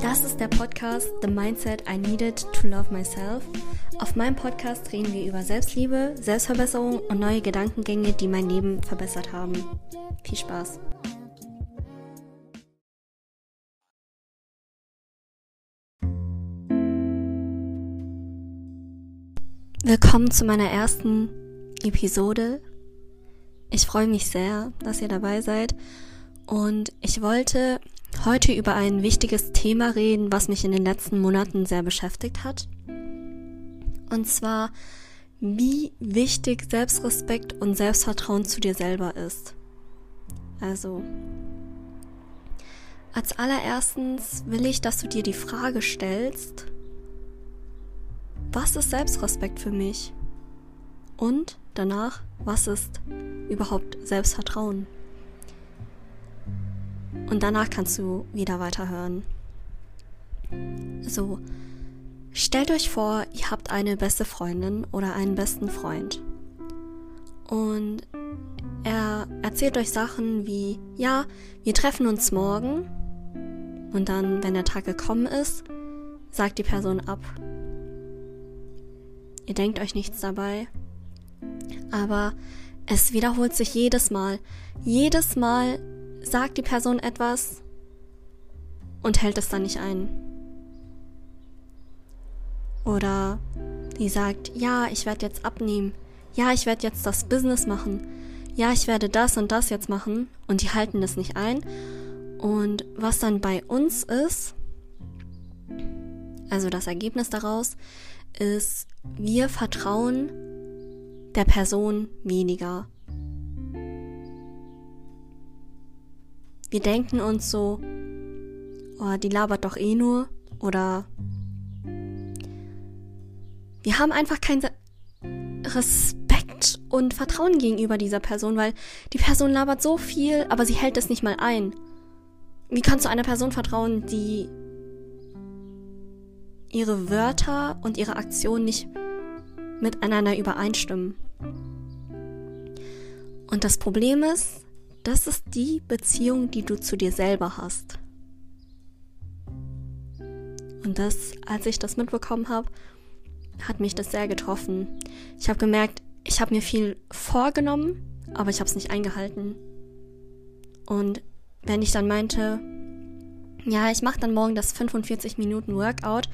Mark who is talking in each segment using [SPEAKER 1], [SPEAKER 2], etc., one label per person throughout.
[SPEAKER 1] Das ist der Podcast The Mindset I Needed to Love Myself. Auf meinem Podcast reden wir über Selbstliebe, Selbstverbesserung und neue Gedankengänge, die mein Leben verbessert haben. Viel Spaß! Willkommen zu meiner ersten Episode. Ich freue mich sehr, dass ihr dabei seid und ich wollte heute über ein wichtiges Thema reden, was mich in den letzten Monaten sehr beschäftigt hat. Und zwar, wie wichtig Selbstrespekt und Selbstvertrauen zu dir selber ist. Also, als allererstens will ich, dass du dir die Frage stellst, was ist Selbstrespekt für mich? Und danach, was ist überhaupt Selbstvertrauen? Und danach kannst du wieder weiterhören. So, stellt euch vor, ihr habt eine beste Freundin oder einen besten Freund. Und er erzählt euch Sachen wie, ja, wir treffen uns morgen. Und dann, wenn der Tag gekommen ist, sagt die Person ab. Ihr denkt euch nichts dabei. Aber es wiederholt sich jedes Mal. Jedes Mal sagt die Person etwas und hält es dann nicht ein. Oder die sagt, ja, ich werde jetzt abnehmen. Ja, ich werde jetzt das Business machen. Ja, ich werde das und das jetzt machen. Und die halten das nicht ein. Und was dann bei uns ist, also das Ergebnis daraus, ist, wir vertrauen der Person weniger. Wir denken uns so, oh, die labert doch eh nur oder wir haben einfach keinen Respekt und Vertrauen gegenüber dieser Person, weil die Person labert so viel, aber sie hält es nicht mal ein. Wie kannst du einer Person vertrauen, die ihre Wörter und ihre Aktionen nicht miteinander übereinstimmen? Und das Problem ist, das ist die Beziehung, die du zu dir selber hast. Und das, als ich das mitbekommen habe, hat mich das sehr getroffen. Ich habe gemerkt, ich habe mir viel vorgenommen, aber ich habe es nicht eingehalten. Und wenn ich dann meinte, ja, ich mache dann morgen das 45 Minuten Workout,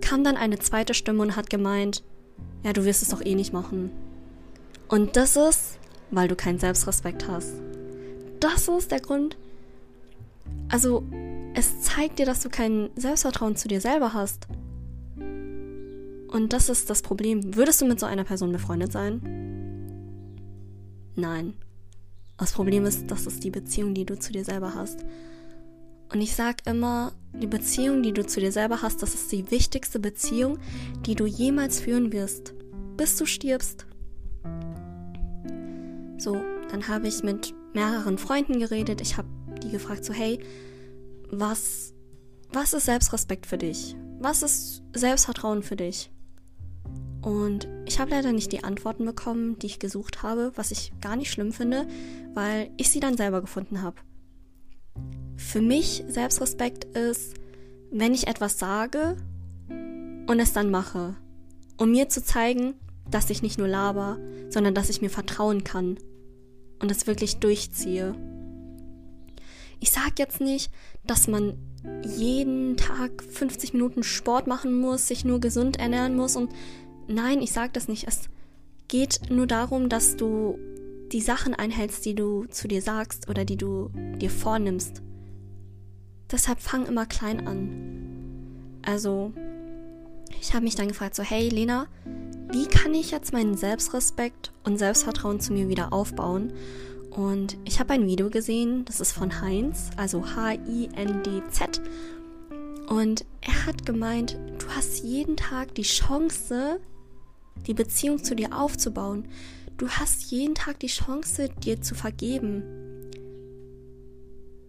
[SPEAKER 1] kam dann eine zweite Stimme und hat gemeint, ja, du wirst es doch eh nicht machen. Und das ist weil du keinen Selbstrespekt hast. Das ist der Grund. Also, es zeigt dir, dass du kein Selbstvertrauen zu dir selber hast. Und das ist das Problem. Würdest du mit so einer Person befreundet sein? Nein. Das Problem ist, das ist die Beziehung, die du zu dir selber hast. Und ich sag immer, die Beziehung, die du zu dir selber hast, das ist die wichtigste Beziehung, die du jemals führen wirst, bis du stirbst. So, dann habe ich mit mehreren Freunden geredet. Ich habe die gefragt, so, hey, was, was ist Selbstrespekt für dich? Was ist Selbstvertrauen für dich? Und ich habe leider nicht die Antworten bekommen, die ich gesucht habe, was ich gar nicht schlimm finde, weil ich sie dann selber gefunden habe. Für mich Selbstrespekt ist, wenn ich etwas sage und es dann mache, um mir zu zeigen, dass ich nicht nur laber, sondern dass ich mir vertrauen kann und es wirklich durchziehe. Ich sag jetzt nicht, dass man jeden Tag 50 Minuten Sport machen muss, sich nur gesund ernähren muss und nein, ich sag das nicht. Es geht nur darum, dass du die Sachen einhältst, die du zu dir sagst oder die du dir vornimmst. Deshalb fang immer klein an. Also, ich habe mich dann gefragt, so, hey Lena, wie kann ich jetzt meinen Selbstrespekt und Selbstvertrauen zu mir wieder aufbauen? Und ich habe ein Video gesehen, das ist von Heinz, also H-I-N-D-Z. Und er hat gemeint, du hast jeden Tag die Chance, die Beziehung zu dir aufzubauen. Du hast jeden Tag die Chance, dir zu vergeben.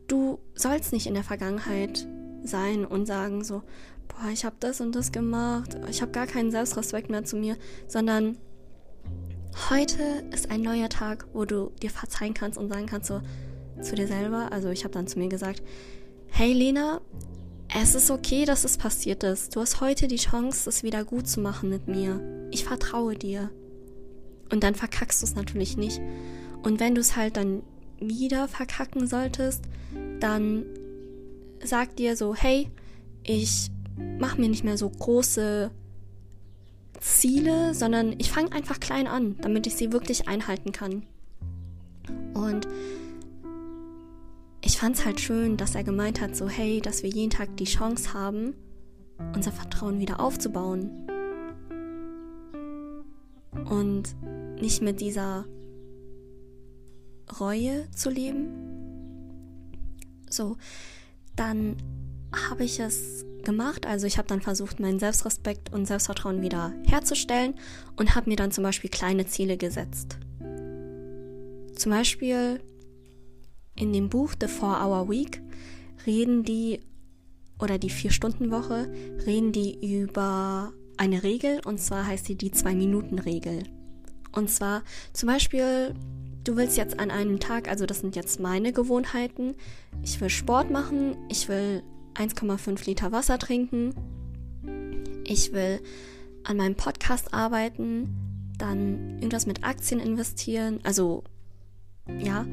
[SPEAKER 1] Du sollst nicht in der Vergangenheit sein und sagen so, boah, ich habe das und das gemacht, ich habe gar keinen Selbstrespekt mehr zu mir, sondern heute ist ein neuer Tag, wo du dir verzeihen kannst und sagen kannst so, zu dir selber. Also ich habe dann zu mir gesagt, hey Lena, es ist okay, dass es passiert ist. Du hast heute die Chance, es wieder gut zu machen mit mir. Ich vertraue dir. Und dann verkackst du es natürlich nicht. Und wenn du es halt dann wieder verkacken solltest, dann sag dir so, hey, ich mach mir nicht mehr so große Ziele, sondern ich fange einfach klein an, damit ich sie wirklich einhalten kann. Und ich fand es halt schön, dass er gemeint hat, so hey, dass wir jeden Tag die Chance haben, unser Vertrauen wieder aufzubauen. Und nicht mit dieser Reue zu leben. So, dann habe ich es gemacht. Also ich habe dann versucht, meinen Selbstrespekt und Selbstvertrauen wieder herzustellen und habe mir dann zum Beispiel kleine Ziele gesetzt. Zum Beispiel in dem Buch The Four Hour Week reden die oder die Vier-Stunden-Woche reden die über eine Regel und zwar heißt sie die Zwei-Minuten-Regel. Und zwar zum Beispiel, du willst jetzt an einem Tag, also das sind jetzt meine Gewohnheiten, ich will Sport machen, ich will 1,5 Liter Wasser trinken, ich will an meinem Podcast arbeiten, dann irgendwas mit Aktien investieren, also ja.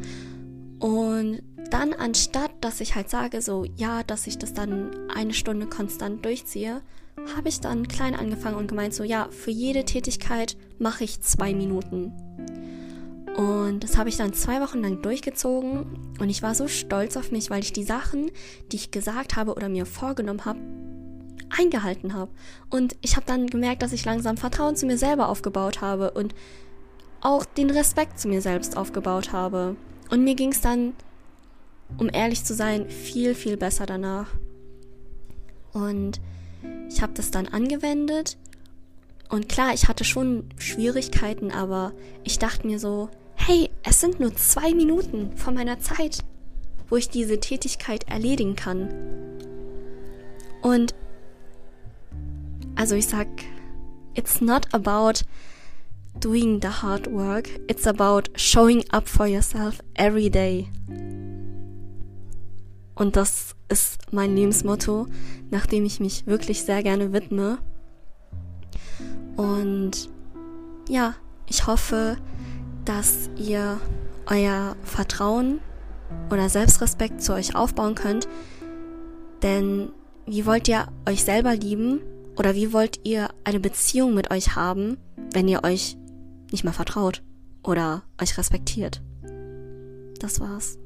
[SPEAKER 1] Und dann anstatt, dass ich halt sage, so ja, dass ich das dann eine Stunde konstant durchziehe, habe ich dann klein angefangen und gemeint, so ja, für jede Tätigkeit mache ich zwei Minuten. Und das habe ich dann zwei Wochen lang durchgezogen und ich war so stolz auf mich, weil ich die Sachen, die ich gesagt habe oder mir vorgenommen habe, eingehalten habe. Und ich habe dann gemerkt, dass ich langsam Vertrauen zu mir selber aufgebaut habe und auch den Respekt zu mir selbst aufgebaut habe. Und mir ging es dann, um ehrlich zu sein, viel, viel besser danach. Und ich habe das dann angewendet. Und klar, ich hatte schon Schwierigkeiten, aber ich dachte mir so, hey, es sind nur zwei Minuten von meiner Zeit, wo ich diese Tätigkeit erledigen kann. Und also ich sag, it's not about doing the hard work, it's about showing up for yourself every day. Und das ist mein Lebensmotto, nach dem ich mich wirklich sehr gerne widme. Und ja, ich hoffe, dass ihr euer Vertrauen oder Selbstrespekt zu euch aufbauen könnt. Denn wie wollt ihr euch selber lieben oder wie wollt ihr eine Beziehung mit euch haben, wenn ihr euch nicht mehr vertraut oder euch respektiert? Das war's.